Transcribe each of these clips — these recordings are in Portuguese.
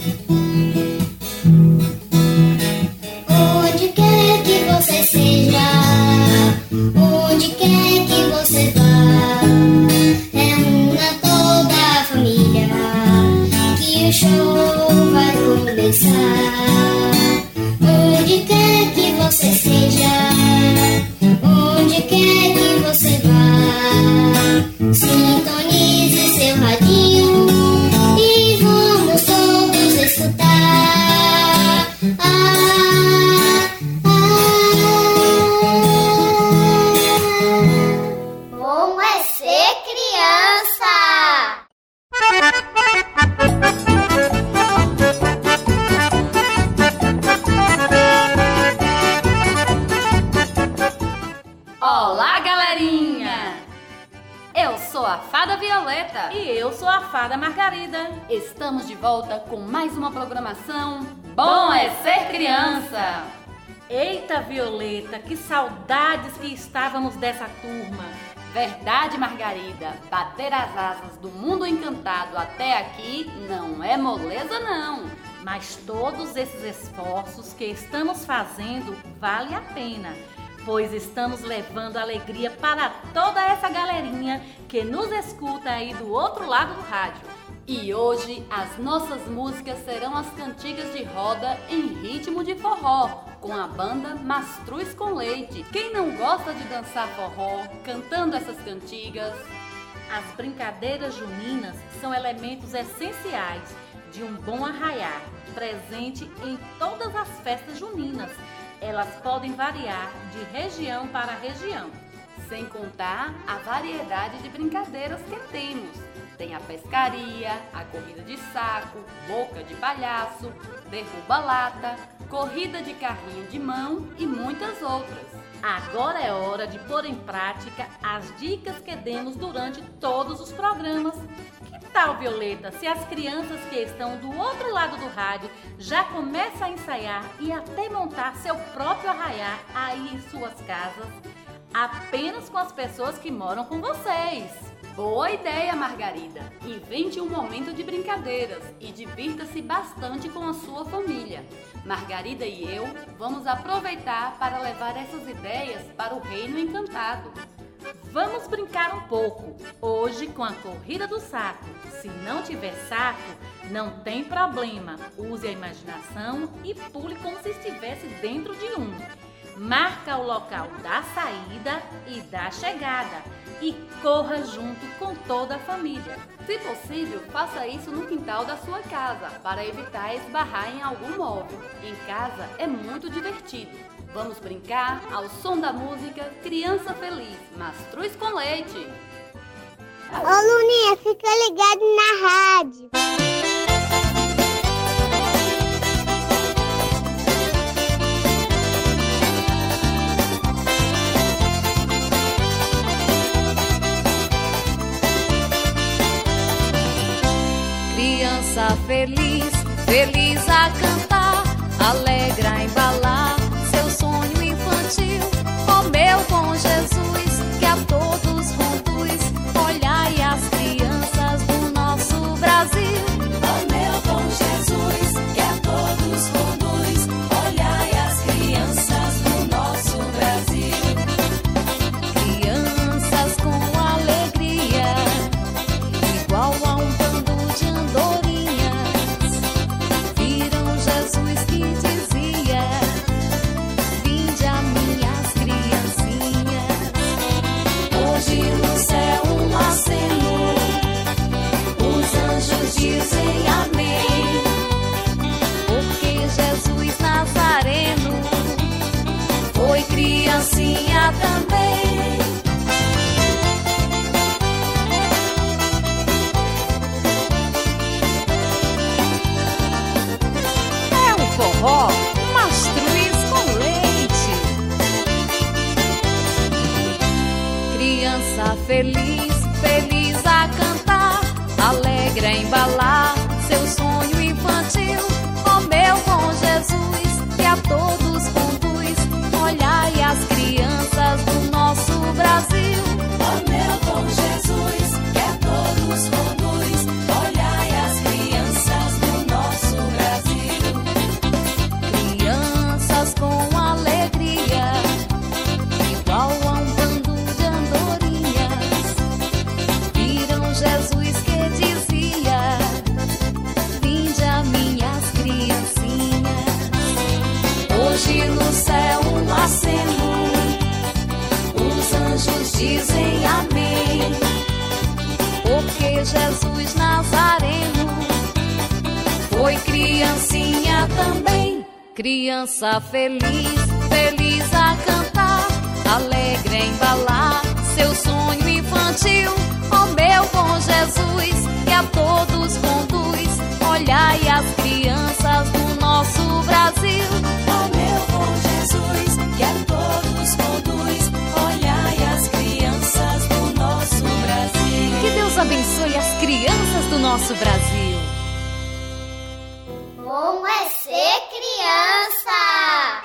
Música que saudades que estávamos dessa turma. Verdade, Margarida, bater as asas do mundo encantado até aqui não é moleza não. Mas todos esses esforços que estamos fazendo vale a pena, pois estamos levando alegria para toda essa galerinha que nos escuta aí do outro lado do rádio. E hoje as nossas músicas serão as cantigas de roda em ritmo de forró, com a banda Mastruz com Leite. Quem não gosta de dançar forró, cantando essas cantigas? As brincadeiras juninas são elementos essenciais de um bom arraiar, presente em todas as festas juninas. Elas podem variar de região para região. Sem contar a variedade de brincadeiras que temos. Tem a pescaria, a corrida de saco, boca de palhaço, derruba lata, corrida de carrinho de mão e muitas outras. Agora é hora de pôr em prática as dicas que demos durante todos os programas. Que tal, Violeta, se as crianças que estão do outro lado do rádio já começam a ensaiar e até montar seu próprio arraiar aí em suas casas, apenas com as pessoas que moram com vocês? Boa ideia, Margarida! Invente um momento de brincadeiras e divirta-se bastante com a sua família. Margarida e eu vamos aproveitar para levar essas ideias para o Reino Encantado. Vamos brincar um pouco, hoje com a corrida do saco. Se não tiver saco, não tem problema. Use a imaginação e pule como se estivesse dentro de um. Marca o local da saída e da chegada e corra junto com toda a família. Se possível, faça isso no quintal da sua casa para evitar esbarrar em algum móvel. Em casa é muito divertido. Vamos brincar ao som da música Criança Feliz, Mastruz com Leite. Ô Luninha, fica ligado na rádio. Feliz, feliz a cantar, alegre a embalar seu sonho infantil. Oh, meu bom Jesus, que a todos criancinha também. A todos dizem amém. Porque Jesus Nazareno foi criancinha também. Criança feliz, feliz a cantar, alegre a embalar seu sonho infantil. Ó meu bom Jesus, nosso Brasil. Como é ser criança?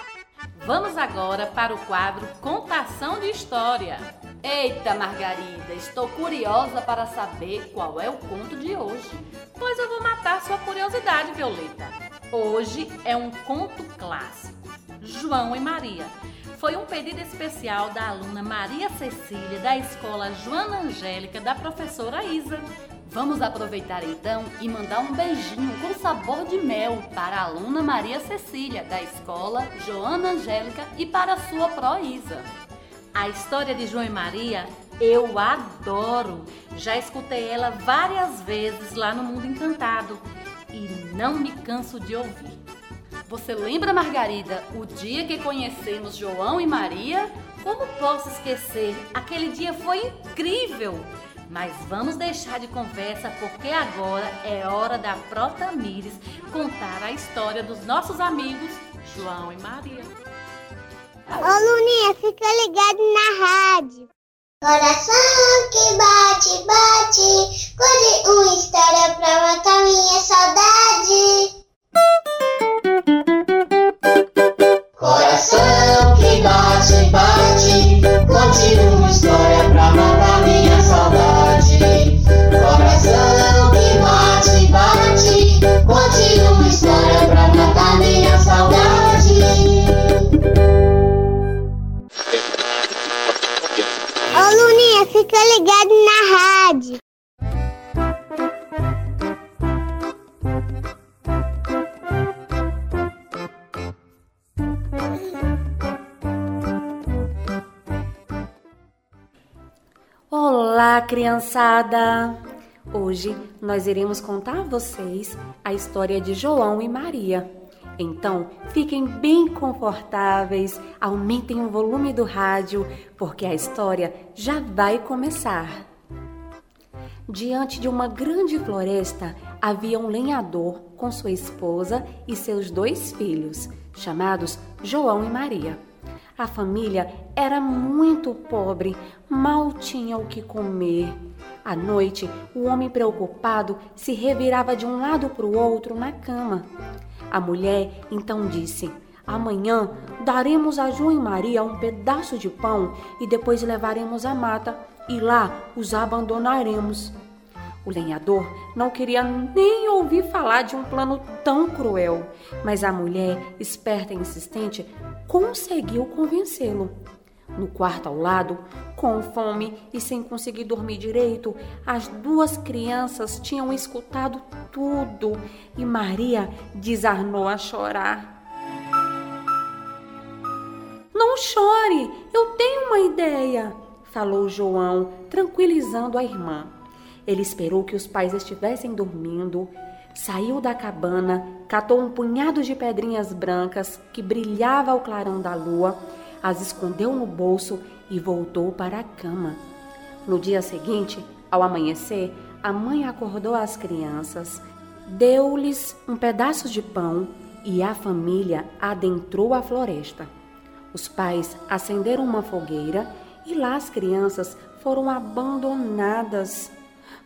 Vamos agora para o quadro Contação de História. Eita, Margarida, estou curiosa para saber qual é o conto de hoje. Pois eu vou matar sua curiosidade, Violeta. Hoje é um conto clássico. João e Maria. Foi um pedido especial da aluna Maria Cecília, da escola Joana Angélica, da professora Isa. Vamos aproveitar então e mandar um beijinho com sabor de mel para a aluna Maria Cecília, da escola Joana Angélica e para sua pró Isa. A história de João e Maria eu adoro. Já escutei ela várias vezes lá no Mundo Encantado e não me canso de ouvir. Você lembra, Margarida, o dia que conhecemos João e Maria? Como posso esquecer? Aquele dia foi incrível! Mas vamos deixar de conversa porque agora é hora da Protamires contar a história dos nossos amigos João e Maria. Ô Luninha, fica ligado na rádio. Coração Hoje nós iremos contar a vocês a história de João e Maria. Então, fiquem bem confortáveis, aumentem o volume do rádio, porque a história já vai começar. Diante de uma grande floresta havia um lenhador com sua esposa e seus dois filhos, chamados João e Maria. A família era muito pobre, mal tinha o que comer. À noite, o homem preocupado se revirava de um lado para o outro na cama. A mulher então disse: Amanhã daremos a João e Maria um pedaço de pão e depois levaremos à mata e lá os abandonaremos. O lenhador não queria nem ouvir falar de um plano tão cruel, mas a mulher, esperta e insistente, conseguiu convencê-lo. No quarto ao lado, com fome e sem conseguir dormir direito, as duas crianças tinham escutado tudo e Maria desarnou a chorar. Não chore, eu tenho uma ideia, falou João, tranquilizando a irmã. Ele esperou que os pais estivessem dormindo, saiu da cabana, catou um punhado de pedrinhas brancas que brilhava ao clarão da lua, as escondeu no bolso e voltou para a cama. No dia seguinte, ao amanhecer, a mãe acordou as crianças, deu-lhes um pedaço de pão e a família adentrou a floresta. Os pais acenderam uma fogueira e lá as crianças foram abandonadas.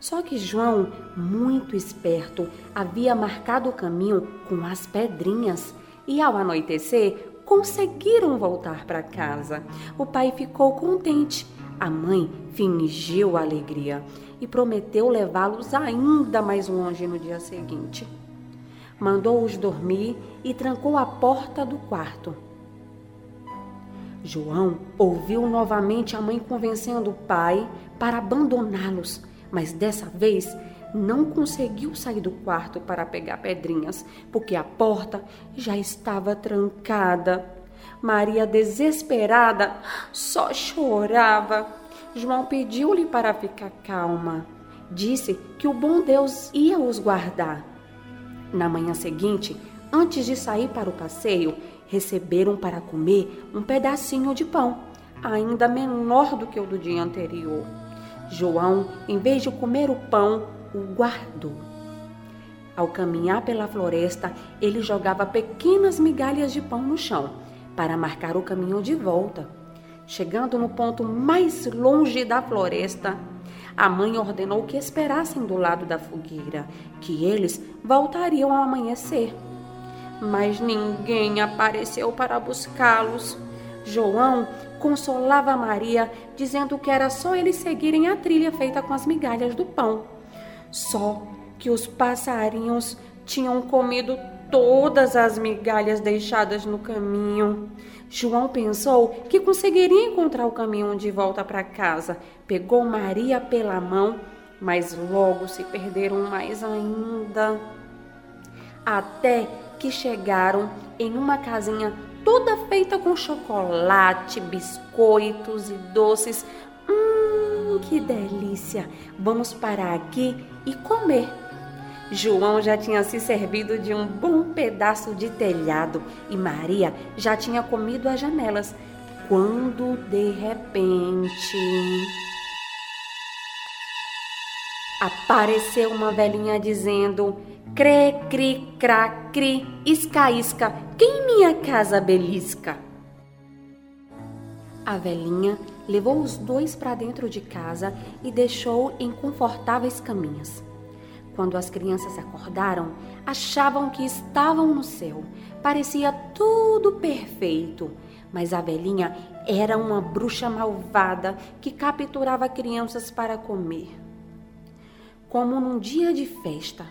Só que João, muito esperto, havia marcado o caminho com as pedrinhas e ao anoitecer conseguiram voltar para casa. O pai ficou contente. A mãe fingiu alegria e prometeu levá-los ainda mais longe no dia seguinte. Mandou-os dormir e trancou a porta do quarto. João ouviu novamente a mãe convencendo o pai para abandoná-los, mas dessa vez não conseguiu sair do quarto para pegar pedrinhas, porque a porta já estava trancada. Maria, desesperada, só chorava. João pediu-lhe para ficar calma. Disse que o bom Deus ia os guardar. Na manhã seguinte, antes de sair para o passeio, receberam para comer um pedacinho de pão, ainda menor do que o do dia anterior. João, em vez de comer o pão, o guardou. Ao caminhar pela floresta, ele jogava pequenas migalhas de pão no chão para marcar o caminho de volta. Chegando no ponto mais longe da floresta, a mãe ordenou que esperassem do lado da fogueira, que eles voltariam ao amanhecer. Mas ninguém apareceu para buscá-los. João consolava Maria, dizendo que era só eles seguirem a trilha feita com as migalhas do pão. Só que os passarinhos tinham comido todas as migalhas deixadas no caminho. João pensou que conseguiria encontrar o caminho de volta para casa. Pegou Maria pela mão, mas logo se perderam mais ainda. Até que chegaram em uma casinha toda feita com chocolate, biscoitos e doces. Que delícia! Vamos parar aqui e comer. João já tinha se servido de um bom pedaço de telhado e Maria já tinha comido as janelas, quando de repente apareceu uma velhinha dizendo: Cre, cri, cra, cri, isca, isca, quem minha casa belisca? A velhinha levou os dois para dentro de casa e deixou em confortáveis caminhas. Quando as crianças acordaram, achavam que estavam no céu. Parecia tudo perfeito. Mas a velhinha era uma bruxa malvada que capturava crianças para comer. Como num dia de festa.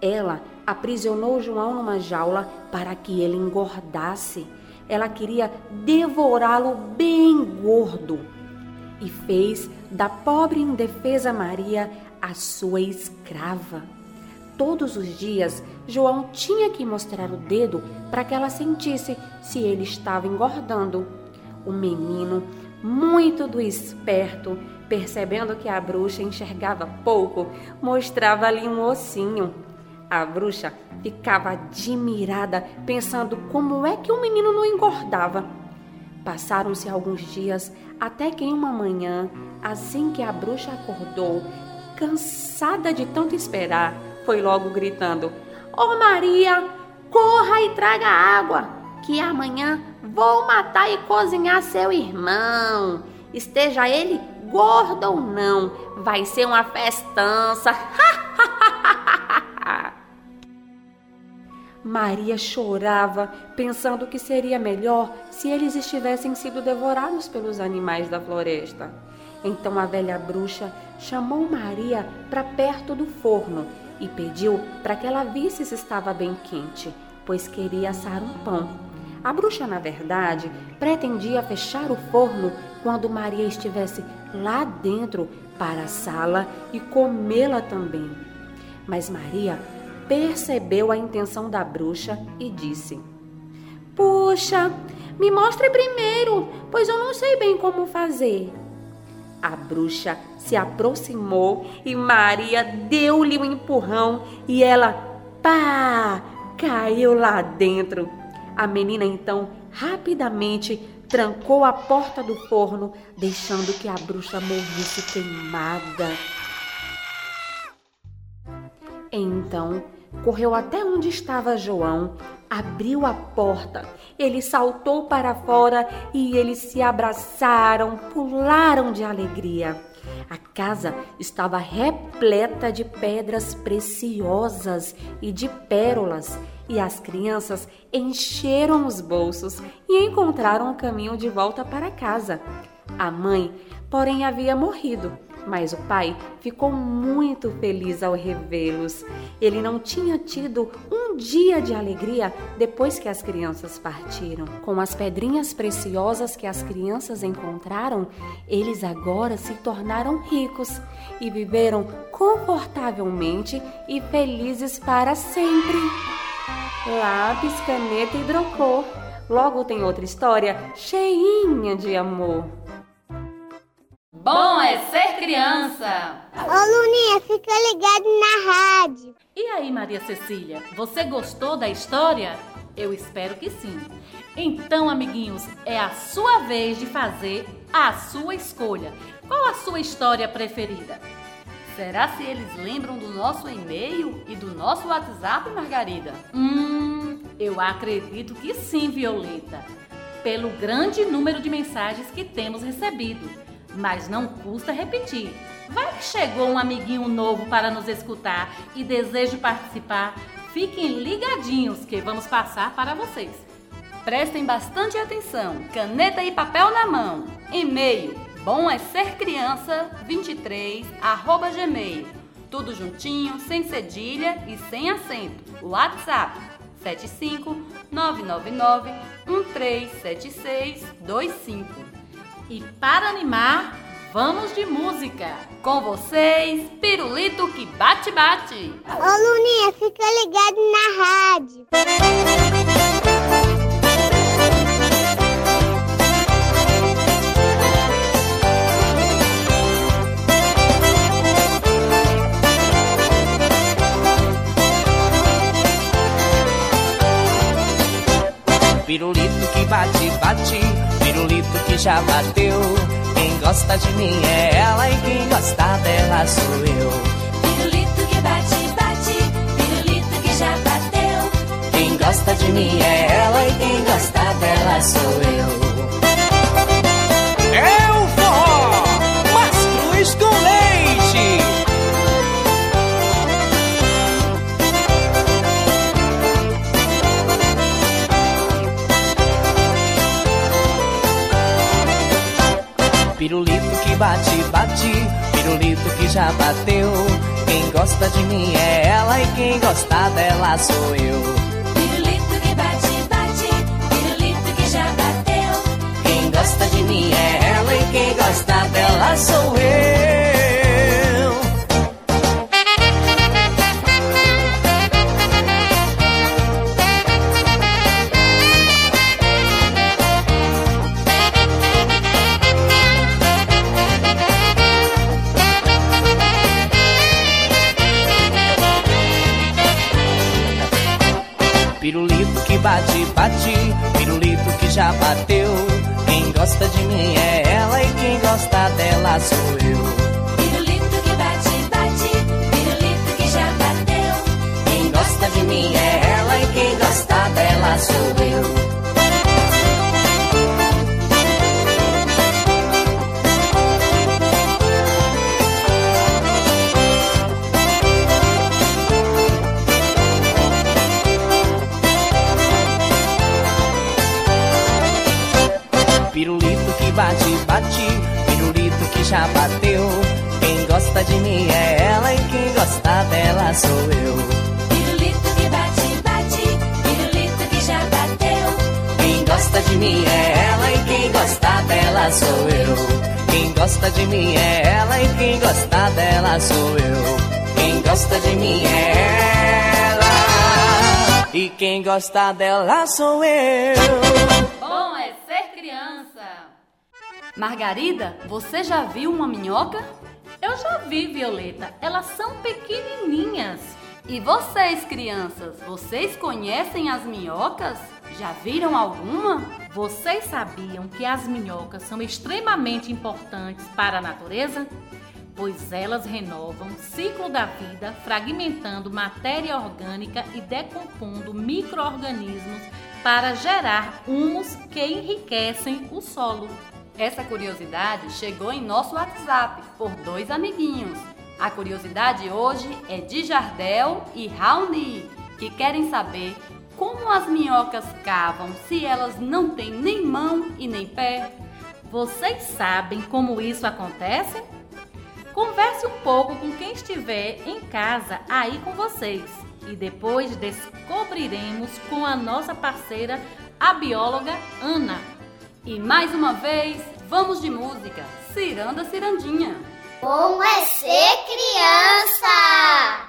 Ela aprisionou João numa jaula para que ele engordasse. Ela queria devorá-lo bem gordo e fez da pobre indefesa Maria a sua escrava. Todos os dias, João tinha que mostrar o dedo para que ela sentisse se ele estava engordando. O menino, muito do esperto, percebendo que a bruxa enxergava pouco, mostrava ali um ossinho. A bruxa ficava admirada, pensando como é que o menino não engordava. Passaram-se alguns dias até que em uma manhã, assim que a bruxa acordou, cansada de tanto esperar, foi logo gritando: Ô oh Maria, corra e traga água, que amanhã vou matar e cozinhar seu irmão. Esteja ele gordo ou não, vai ser uma festança. Maria chorava, pensando que seria melhor se eles estivessem sido devorados pelos animais da floresta. Então a velha bruxa chamou Maria para perto do forno e pediu para que ela visse se estava bem quente, pois queria assar um pão. A bruxa, na verdade, pretendia fechar o forno quando Maria estivesse lá dentro para assá-la e comê-la também. Mas Maria percebeu a intenção da bruxa e disse: Puxa, me mostre primeiro, pois eu não sei bem como fazer. A bruxa se aproximou e Maria deu-lhe um empurrão e ela, pá, caiu lá dentro. A menina então rapidamente trancou a porta do forno, deixando que a bruxa morresse queimada. Então correu até onde estava João, abriu a porta. Ele saltou para fora e eles se abraçaram, pularam de alegria. A casa estava repleta de pedras preciosas e de pérolas, e as crianças encheram os bolsos e encontraram o caminho de volta para casa. A mãe, porém, havia morrido mas o pai ficou muito feliz ao revê-los. Ele não tinha tido um dia de alegria depois que as crianças partiram. Com as pedrinhas preciosas que as crianças encontraram, eles agora se tornaram ricos e viveram confortavelmente e felizes para sempre. Lápis, caneta e hidrocor. Logo tem outra história cheinha de amor. Bom é ser criança! Ô Luninha, fica ligado na rádio. E aí, Maria Cecília, você gostou da história? Eu espero que sim. Então, amiguinhos, é a sua vez de fazer a sua escolha. Qual a sua história preferida? Será se eles lembram do nosso e-mail e do nosso WhatsApp, Margarida? Hum, eu acredito que sim, Violeta. Pelo grande número de mensagens que temos recebido. Mas não custa repetir. Vai que chegou um amiguinho novo para nos escutar e deseja participar. Fiquem ligadinhos que vamos passar para vocês. Prestem bastante atenção. Caneta e papel na mão. E-mail bom é ser criança 23 arroba gmail. Tudo juntinho, sem cedilha e sem acento. WhatsApp 75 999 137625. E para animar, vamos de música. Com vocês, Pirulito que bate bate. Ô Luninha, fica ligado na rádio. Pirulito que bate, bate, já bateu. Quem gosta de mim é ela e quem gosta dela sou eu. Pirulito que bate, bate, pirulito que já bateu. Quem gosta de mim é ela e quem gosta dela sou eu. Bate, bate, pirulito que já bateu. Quem gosta de mim é ela e quem gosta dela sou eu. Pirulito que bate, bate, pirulito que já bateu. Quem gosta de mim é ela e quem gosta dela sou eu. Bateu. Quem gosta de mim é ela e quem gosta dela sou eu. Pirulito que bate, bate, pirulito que já bateu. Quem gosta de mim é ela e quem gosta dela sou eu. Já bateu. Quem gosta de mim é ela e quem gosta dela sou eu. Pirulito que bate, bate, pirulito que já bateu. Quem gosta de mim é ela e quem gosta dela sou eu. Quem gosta de mim é ela e quem gosta dela sou eu. Quem gosta de mim é ela e quem gosta dela sou eu. Margarida, você já viu uma minhoca? Eu já vi, Violeta. Elas são pequenininhas. E vocês, crianças, vocês conhecem as minhocas? Já viram alguma? Vocês sabiam que as minhocas são extremamente importantes para a natureza? Pois elas renovam o ciclo da vida, fragmentando matéria orgânica e decompondo micro-organismos para gerar humus que enriquecem o solo. Essa curiosidade chegou em nosso WhatsApp por dois amiguinhos. A curiosidade hoje é de Jardel e Raoni, que querem saber como as minhocas cavam se elas não têm nem mão e nem pé. Vocês sabem como isso acontece? Converse um pouco com quem estiver em casa aí com vocês e depois descobriremos com a nossa parceira, a bióloga Ana. E mais uma vez, vamos de música. Ciranda Cirandinha. Como é ser criança?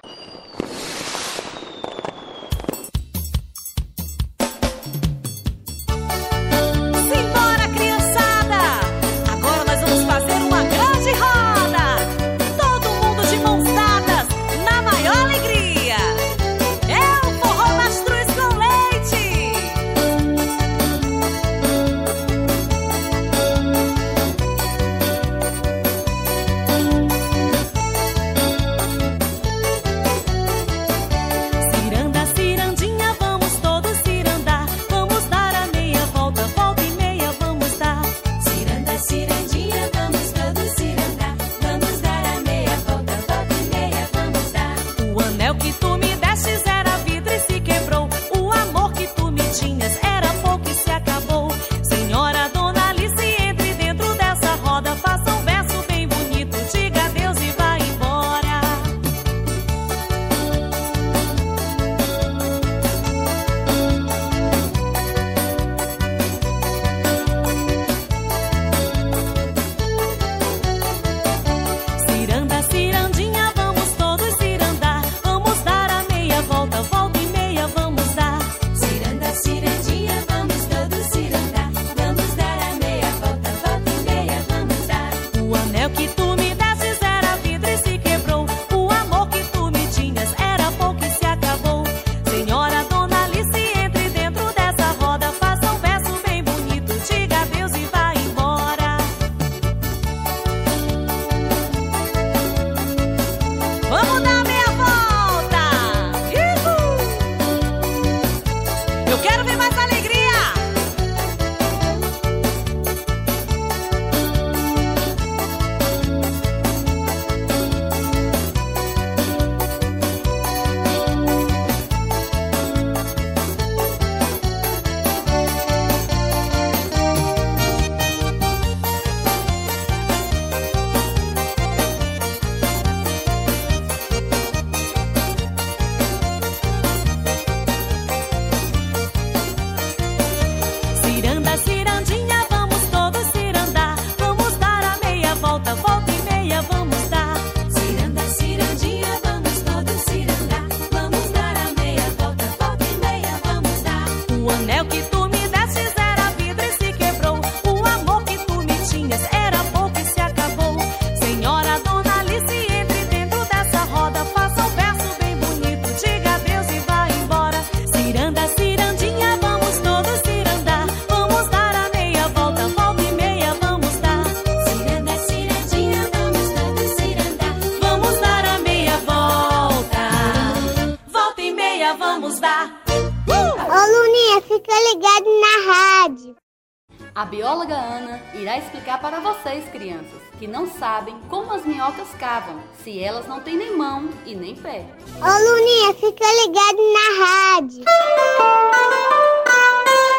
Sabem como as minhocas cavam, se elas não têm nem mão e nem pé. Ô Luninha, fica ligado na rádio.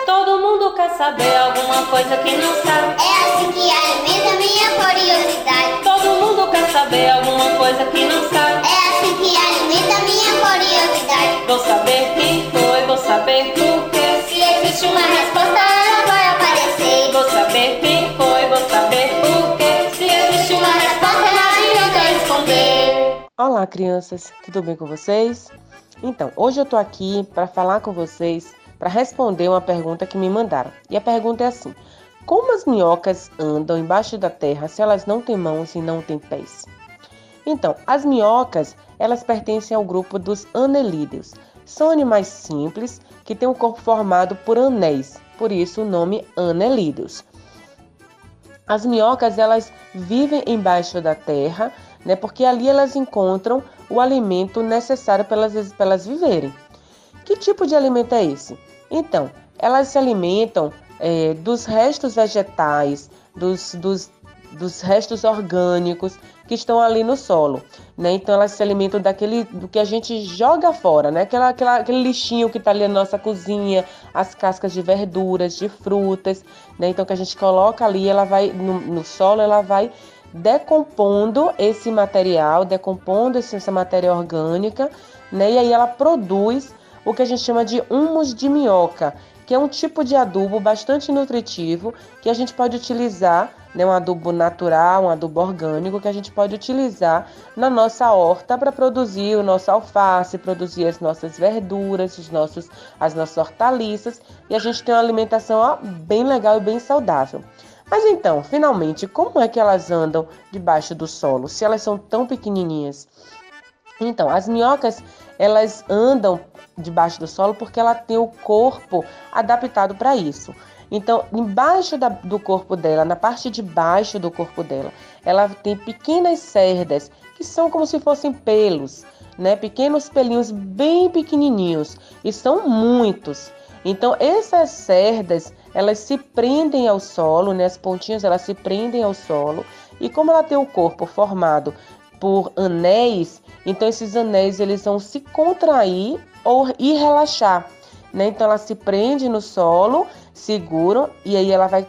Todo mundo quer saber alguma coisa que não sabe. É assim que alimenta minha curiosidade. Todo mundo quer saber alguma coisa que não sabe. É assim que alimenta minha curiosidade. Vou saber quem foi, vou saber por quê. Se existe uma resposta, Olá, crianças, tudo bem com vocês? Então, hoje eu tô aqui para falar com vocês, para responder uma pergunta que me mandaram. E a pergunta é assim: Como as minhocas andam embaixo da terra se elas não têm mãos e não têm pés? Então, as minhocas, elas pertencem ao grupo dos anelídeos. São animais simples que têm o corpo formado por anéis, por isso o nome anelídeos. As minhocas, elas vivem embaixo da terra, né, porque ali elas encontram o alimento necessário para elas, para elas viverem. Que tipo de alimento é esse? Então, elas se alimentam é, dos restos vegetais, dos, dos, dos restos orgânicos que estão ali no solo. Né? Então, elas se alimentam daquele do que a gente joga fora, né? Aquela, aquela, aquele lixinho que está ali na nossa cozinha, as cascas de verduras, de frutas. Né? Então, que a gente coloca ali, ela vai no, no solo, ela vai decompondo esse material, decompondo essa matéria orgânica, né? E aí ela produz o que a gente chama de humus de minhoca, que é um tipo de adubo bastante nutritivo que a gente pode utilizar, né, um adubo natural, um adubo orgânico que a gente pode utilizar na nossa horta para produzir o nosso alface, produzir as nossas verduras, os nossos, as nossas hortaliças e a gente tem uma alimentação ó, bem legal e bem saudável. Mas então, finalmente, como é que elas andam debaixo do solo, se elas são tão pequenininhas? Então, as minhocas, elas andam debaixo do solo porque ela tem o corpo adaptado para isso. Então, embaixo da, do corpo dela, na parte de baixo do corpo dela, ela tem pequenas cerdas que são como se fossem pelos, né? Pequenos pelinhos bem pequenininhos e são muitos. Então, essas cerdas, elas se prendem ao solo, né? As pontinhas, elas se prendem ao solo. E como ela tem o corpo formado por anéis, então esses anéis, eles vão se contrair ou e relaxar, né? Então, ela se prende no solo, seguram, e aí ela vai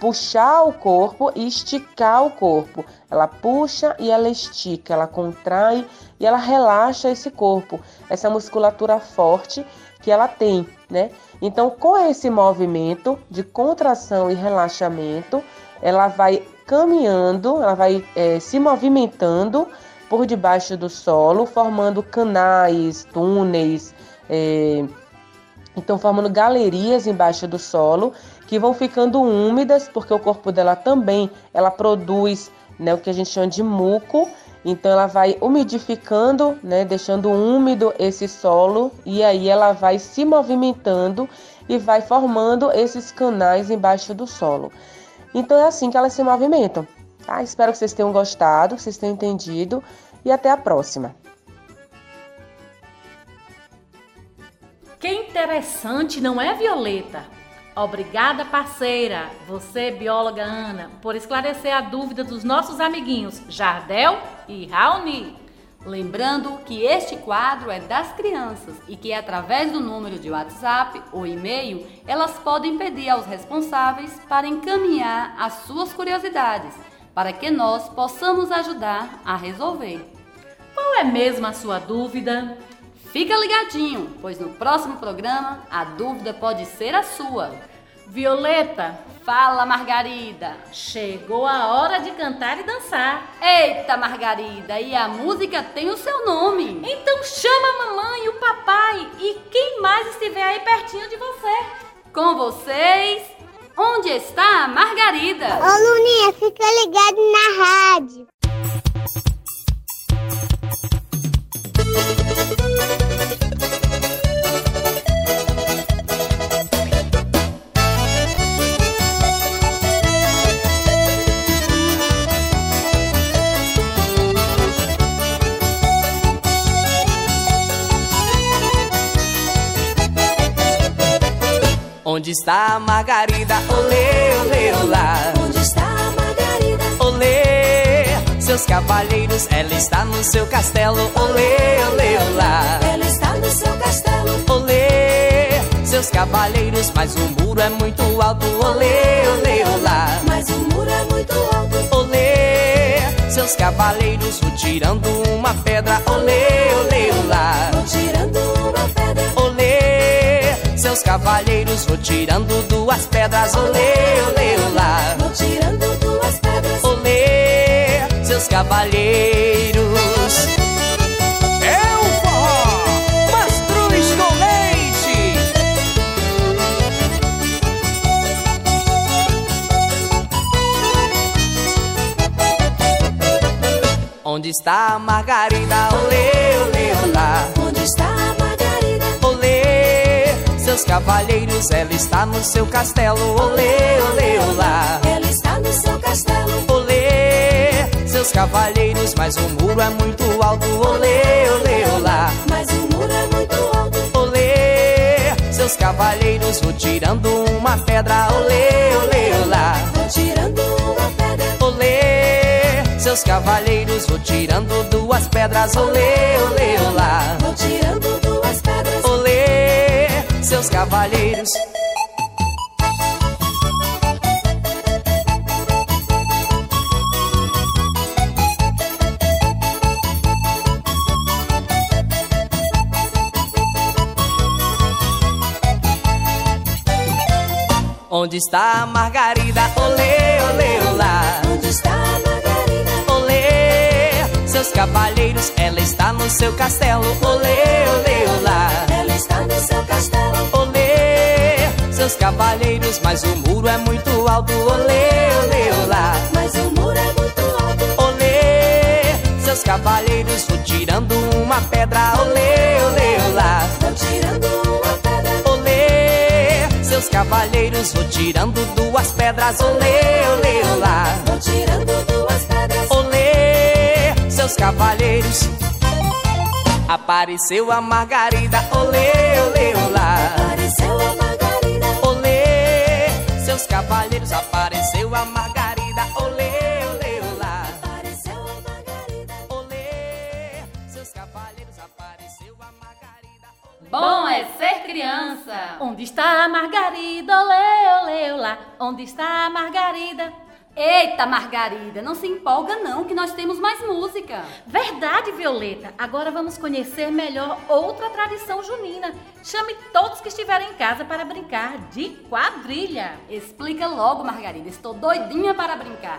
puxar o corpo e esticar o corpo. Ela puxa e ela estica, ela contrai e ela relaxa esse corpo, essa musculatura forte que ela tem, né? Então, com esse movimento de contração e relaxamento, ela vai caminhando, ela vai é, se movimentando por debaixo do solo, formando canais, túneis, é, então formando galerias embaixo do solo que vão ficando úmidas, porque o corpo dela também ela produz né, o que a gente chama de muco. Então ela vai umidificando, né, deixando úmido esse solo e aí ela vai se movimentando e vai formando esses canais embaixo do solo. Então é assim que elas se movimentam. Tá? Espero que vocês tenham gostado, que vocês tenham entendido e até a próxima. Que interessante, não é, Violeta? Obrigada, parceira, você, bióloga Ana, por esclarecer a dúvida dos nossos amiguinhos Jardel e Raoni. Lembrando que este quadro é das crianças e que através do número de WhatsApp ou e-mail elas podem pedir aos responsáveis para encaminhar as suas curiosidades, para que nós possamos ajudar a resolver. Qual é mesmo a sua dúvida? Fica ligadinho, pois no próximo programa a dúvida pode ser a sua. Violeta, Fala, Margarida! chegou a hora de cantar e dançar. Eita, Margarida, e a música tem o seu nome. Então chama a mamãe e o papai e quem mais estiver aí pertinho de você. Com vocês, onde está a Margarida? Ô Luninha, fica ligado na rádio. Onde está a Margarida? Olê, olê, olá. Seus cavalheiros, ela está no seu castelo. Olê, olê, olá. Ela está no seu castelo. Olê, seus cavalheiros, mas o muro é muito alto. Olê, olê, olá. Mas o muro é muito alto. Olê, seus cavaleiros, vou tirando uma pedra. Olê, olê, olá. Vou tirando uma pedra. Olê, seus cavalheiros, vou tirando duas pedras. Olê, olê, olá. Vou tirando duas. Seus cavalheiros. É o forró, mastruz com leite. Onde está a Margarida? Olê, olê, olá. Onde está a Margarida? Olê, seus cavalheiros, ela está no seu castelo. Olê, olê, olá. Cavalheiros, mas o muro é muito alto. Olê, olê, olá. Mas o muro é muito alto. Olê, seus cavalheiros, vou tirando uma pedra. Olê, olê, olá. Vou tirando uma pedra. Olê, seus cavalheiros, vou tirando duas pedras. Olê, olê, olá. Vou tirando duas pedras. Olê, seus cavalheiros. Onde está a Margarida? Olê, olê, olá. Onde está a Margarida? Olê, seus cavalheiros, ela está no seu castelo. Olê, olê, olá. Ela está no seu castelo. Olê, seus cavalheiros, mas o muro é muito alto. Olê, olê, olá. Mas o muro é muito alto. Olê, seus cavalheiros, vou tirando uma pedra. Olê, olê, olá. Vou tirando uma pedra. Olê, seus cavalheiros, vou tirando duas pedras. Olê, olê, olá. Vou tirando duas pedras. Olê, seus cavalheiros. Apareceu a Margarida. Olê, olê, olá. Apareceu a Margarida. Olê, seus cavalheiros. Apareceu a Margarida. Olê, Bom é ser criança. Onde está a Margarida? Olê, olê, olá. Onde está a Margarida? Eita, Margarida, não se empolga não, que nós temos mais música. Verdade, Violeta. Agora vamos conhecer melhor outra tradição junina. Chame todos que estiverem em casa para brincar de quadrilha. Explica logo, Margarida, estou doidinha para brincar.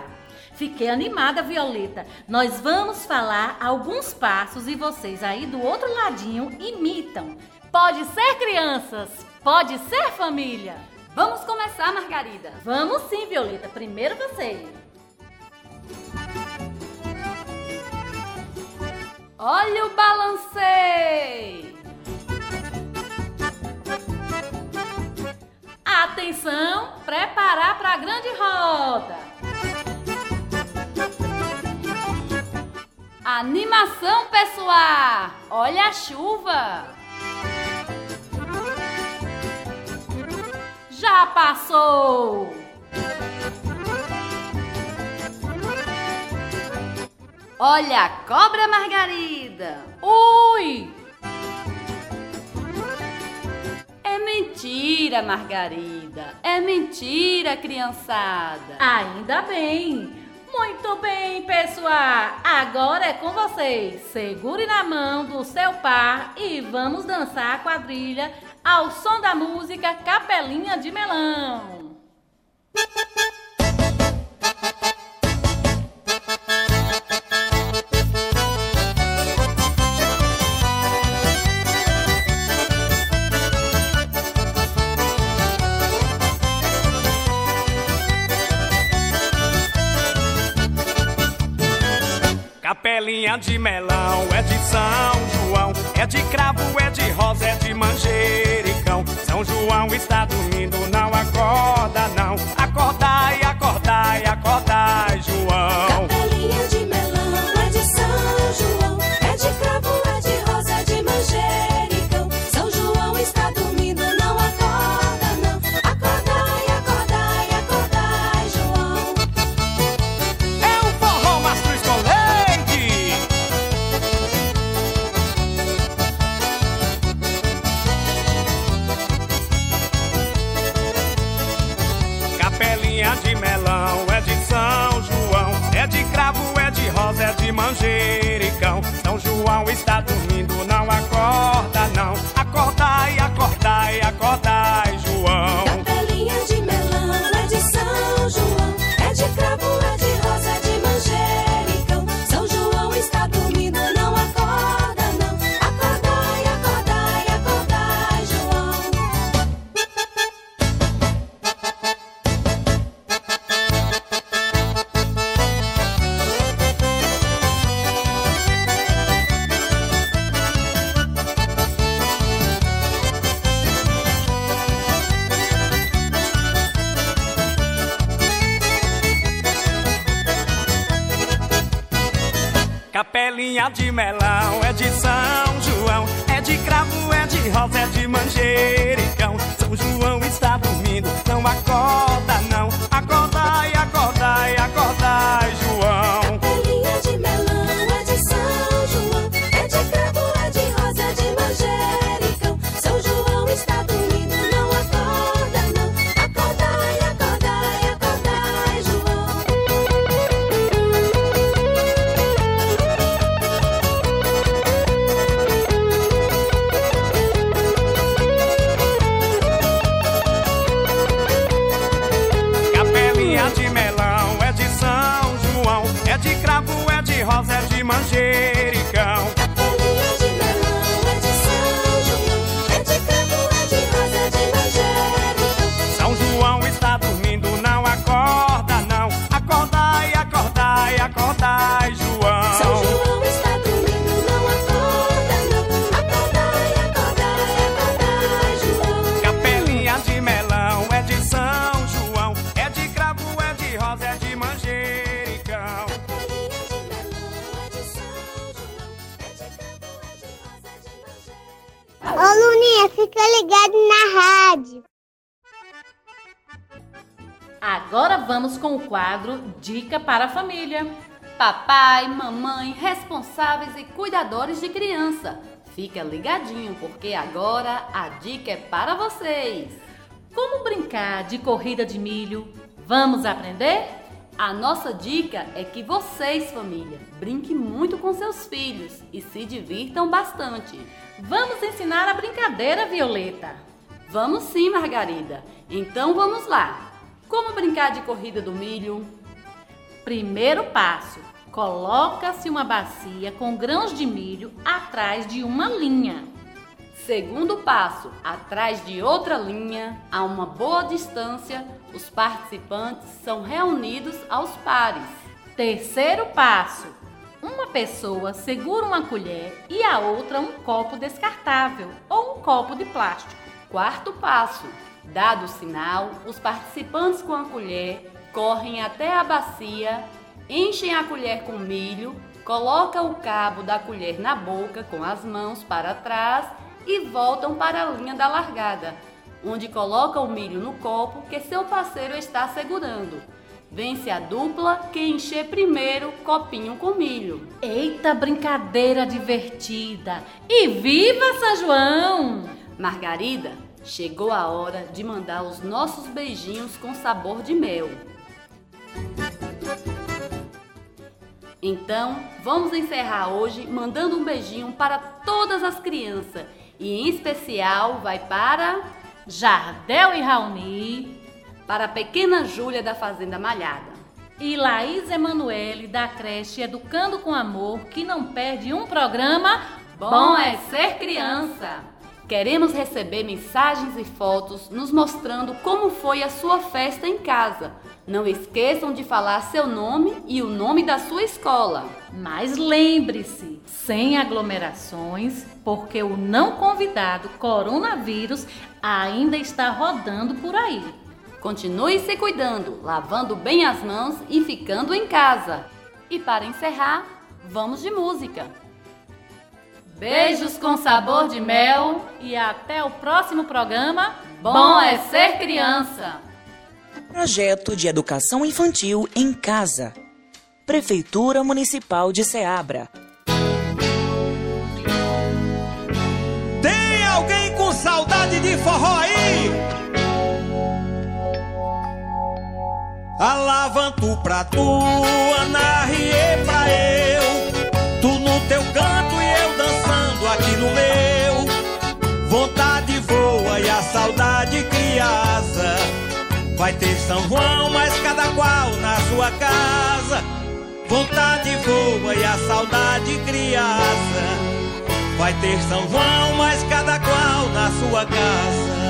Fiquei animada, Violeta. Nós vamos falar alguns passos e vocês aí do outro ladinho imitam. Pode ser, crianças? Pode ser, família? Vamos começar, Margarida. Vamos sim, Violeta. Primeiro você. Olha o balancei! Atenção, preparar para a grande roda. Animação, pessoal! Olha a chuva! Já passou! Olha a cobra Margarida! Ui! É mentira, Margarida. É mentira, criançada. Ainda bem! Muito bem, pessoal! Agora é com vocês. Segure na mão do seu par e vamos dançar a quadrilha ao som da música Capelinha de Melão. Capelinha de melão, é de São João, é de cravo, é de rosa, é de manjericão. São João está dormindo, não acorda não. Capelinha de melão é de São João, é de cravo, é de rosa, é de manjericão. São João está dormindo, não acorda não. Acordai, acordai, acordai, João. Fica ligado na rádio. Agora vamos com o quadro Dica para a Família. Papai, mamãe, responsáveis e cuidadores de criança. Fica ligadinho, porque agora a dica é para vocês. Como brincar de corrida de milho? Vamos aprender? A nossa dica é que vocês, família, brinquem muito com seus filhos e se divirtam bastante. Vamos ensinar a brincadeira, Violeta. Vamos sim, Margarida. Então vamos lá. Como brincar de corrida do milho? Primeiro passo: coloca-se uma bacia com grãos de milho atrás de uma linha. Segundo passo, atrás de outra linha, a uma boa distância, os participantes são reunidos aos pares. Terceiro passo: uma pessoa segura uma colher e a outra um copo descartável ou um copo de plástico. Quarto passo, dado o sinal, os participantes com a colher correm até a bacia, enchem a colher com milho, colocam o cabo da colher na boca com as mãos para trás e voltam para a linha da largada. Onde coloca o milho no copo que seu parceiro está segurando. Vence a dupla que encher primeiro copinho com milho. Eita brincadeira divertida! E viva São João! Margarida, chegou a hora de mandar os nossos beijinhos com sabor de mel. Então, vamos encerrar hoje mandando um beijinho para todas as crianças e em especial vai para Jardel e Raoni para a pequena Júlia da Fazenda Malhada. e Laís Emanuele da creche Educando com Amor, que não perde um programa Bom é ser criança! Queremos receber mensagens e fotos nos mostrando como foi a sua festa em casa. Não esqueçam de falar seu nome e o nome da sua escola. Mas lembre-se, sem aglomerações, porque o não convidado coronavírus ainda está rodando por aí. Continue se cuidando, lavando bem as mãos e ficando em casa. E para encerrar, vamos de música. Beijos com sabor de mel. E até o próximo programa. Bom é ser criança. Projeto de Educação Infantil em Casa. Prefeitura Municipal de Ceabra. Tem alguém com saudade de forró aí? Alavanto pra tu, Ana Rie pra eu. Tu no teu canto e eu dançando aqui no meu. Vontade voa e a saudade. Vai ter São João, mas cada qual na sua casa. Vontade voa e a saudade criança. Vai ter São João, mas cada qual na sua casa.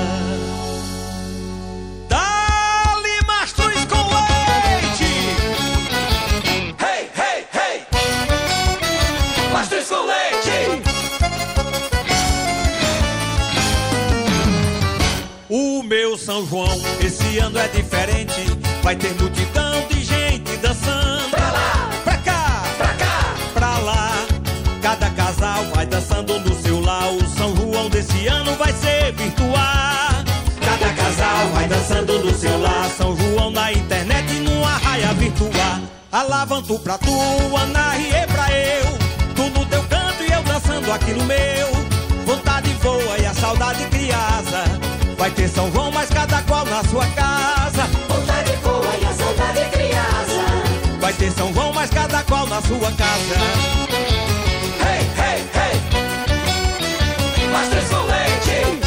Meu São João, esse ano é diferente. Vai ter multidão de gente dançando. Pra lá, pra cá, pra cá, pra lá. Cada casal vai dançando no seu lar. O São João desse ano vai ser virtual. Cada casal vai dançando no seu lar. São João na internet numa raia virtual. Alavanto pra tu, Ana Rie pra eu. Tu no teu canto e eu dançando aqui no meu. Vai ter São João, mas cada qual na sua casa. Vontade voa e a saudade criança. Vai ter São João, mas cada qual na sua casa. Hey, hey, hey! Mastruz com leite!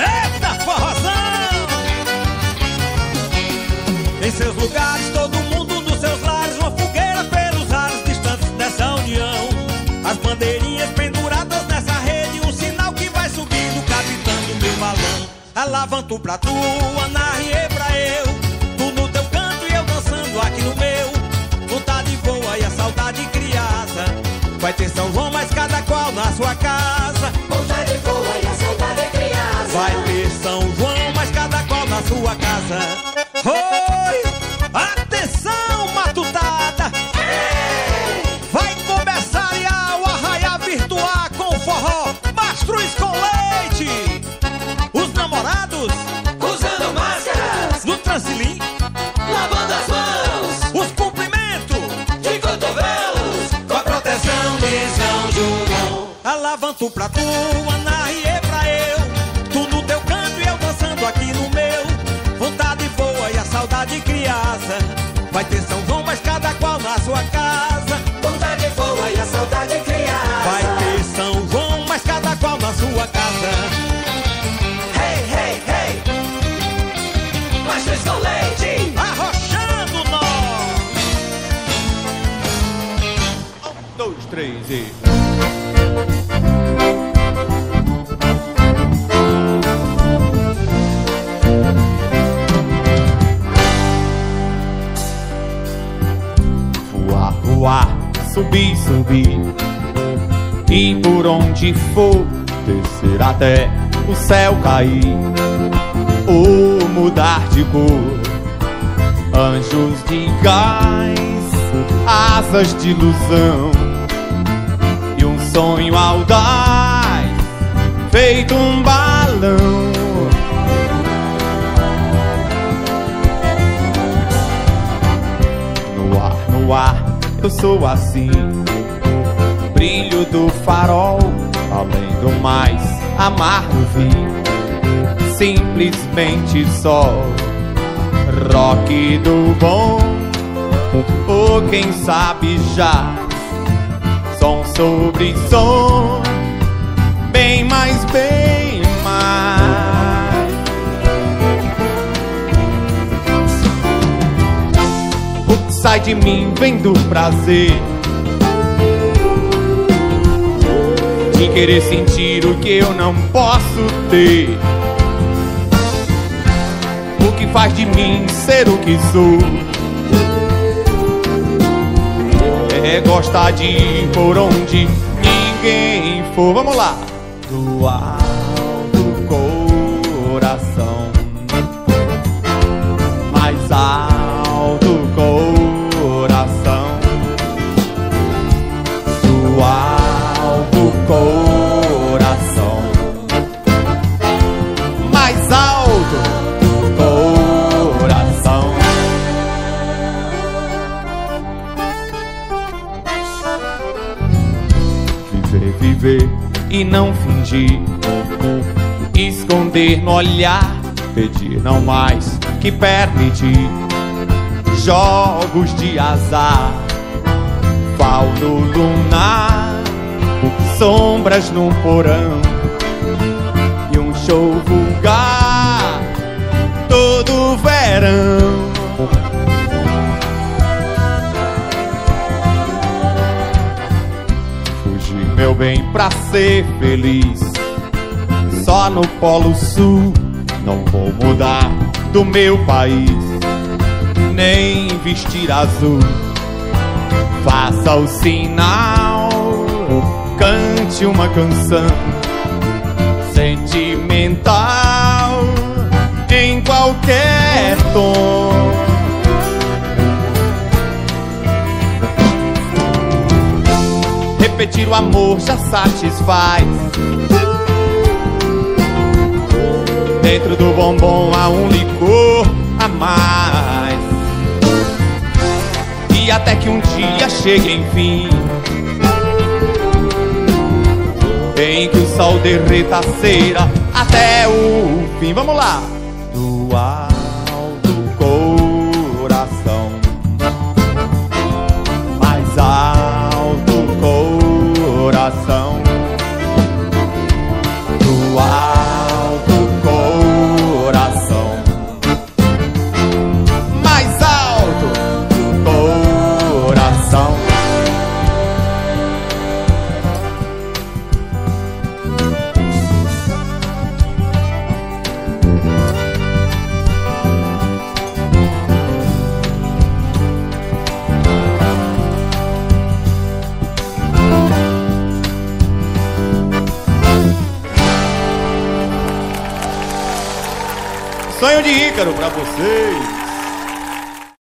Eita, forrozão! Em seus lugares, todo Alavanto pra tu, Ana Rie pra eu. Tu no teu canto e eu dançando aqui no meu. Vontade voa e a saudade criança. Vai ter São João, mas cada qual na sua casa. Vontade voa e a saudade criança. Vai ter São João, mas cada qual na sua casa. Alavanto pra tu, Ana Rie pra eu, tu no teu canto e eu dançando aqui no meu. Vontade voa e a saudade criança. Vai ter São João, mas cada qual na sua casa. Vontade voa e a saudade criança. Vai ter São João, mas cada qual na sua casa. Hey, hey, hey! Mastruz com leite! Arrochando nós! Um, dois, três e... onde for, descer até o céu cair ou mudar de cor. Anjos de gás, asas de ilusão e um sonho audaz feito um balão. No ar, no ar, eu sou assim do farol, além do mais, amar no fim. Simplesmente só rock do bom. Ou quem sabe já, som sobre som, bem mais, bem mais. Sai de mim vem do prazer de querer sentir o que eu não posso ter. O que faz de mim ser o que sou é gostar de ir por onde ninguém for. Vamos lá. Do não fingir. Esconder no olhar, pedir não mais que permitir. Jogos de azar, faldo lunar, sombras num porão e um show vulgar todo verão. Bem, pra ser feliz. Só no Polo Sul não vou mudar do meu país, nem vestir azul. Faça o sinal, cante uma canção sentimental em qualquer tom. Repetir o amor já satisfaz. Dentro do bombom há um licor a mais. E até que um dia chegue enfim. Em que o sol derreta a cera até o fim. Vamos lá! Do alto Ícaro pra vocês.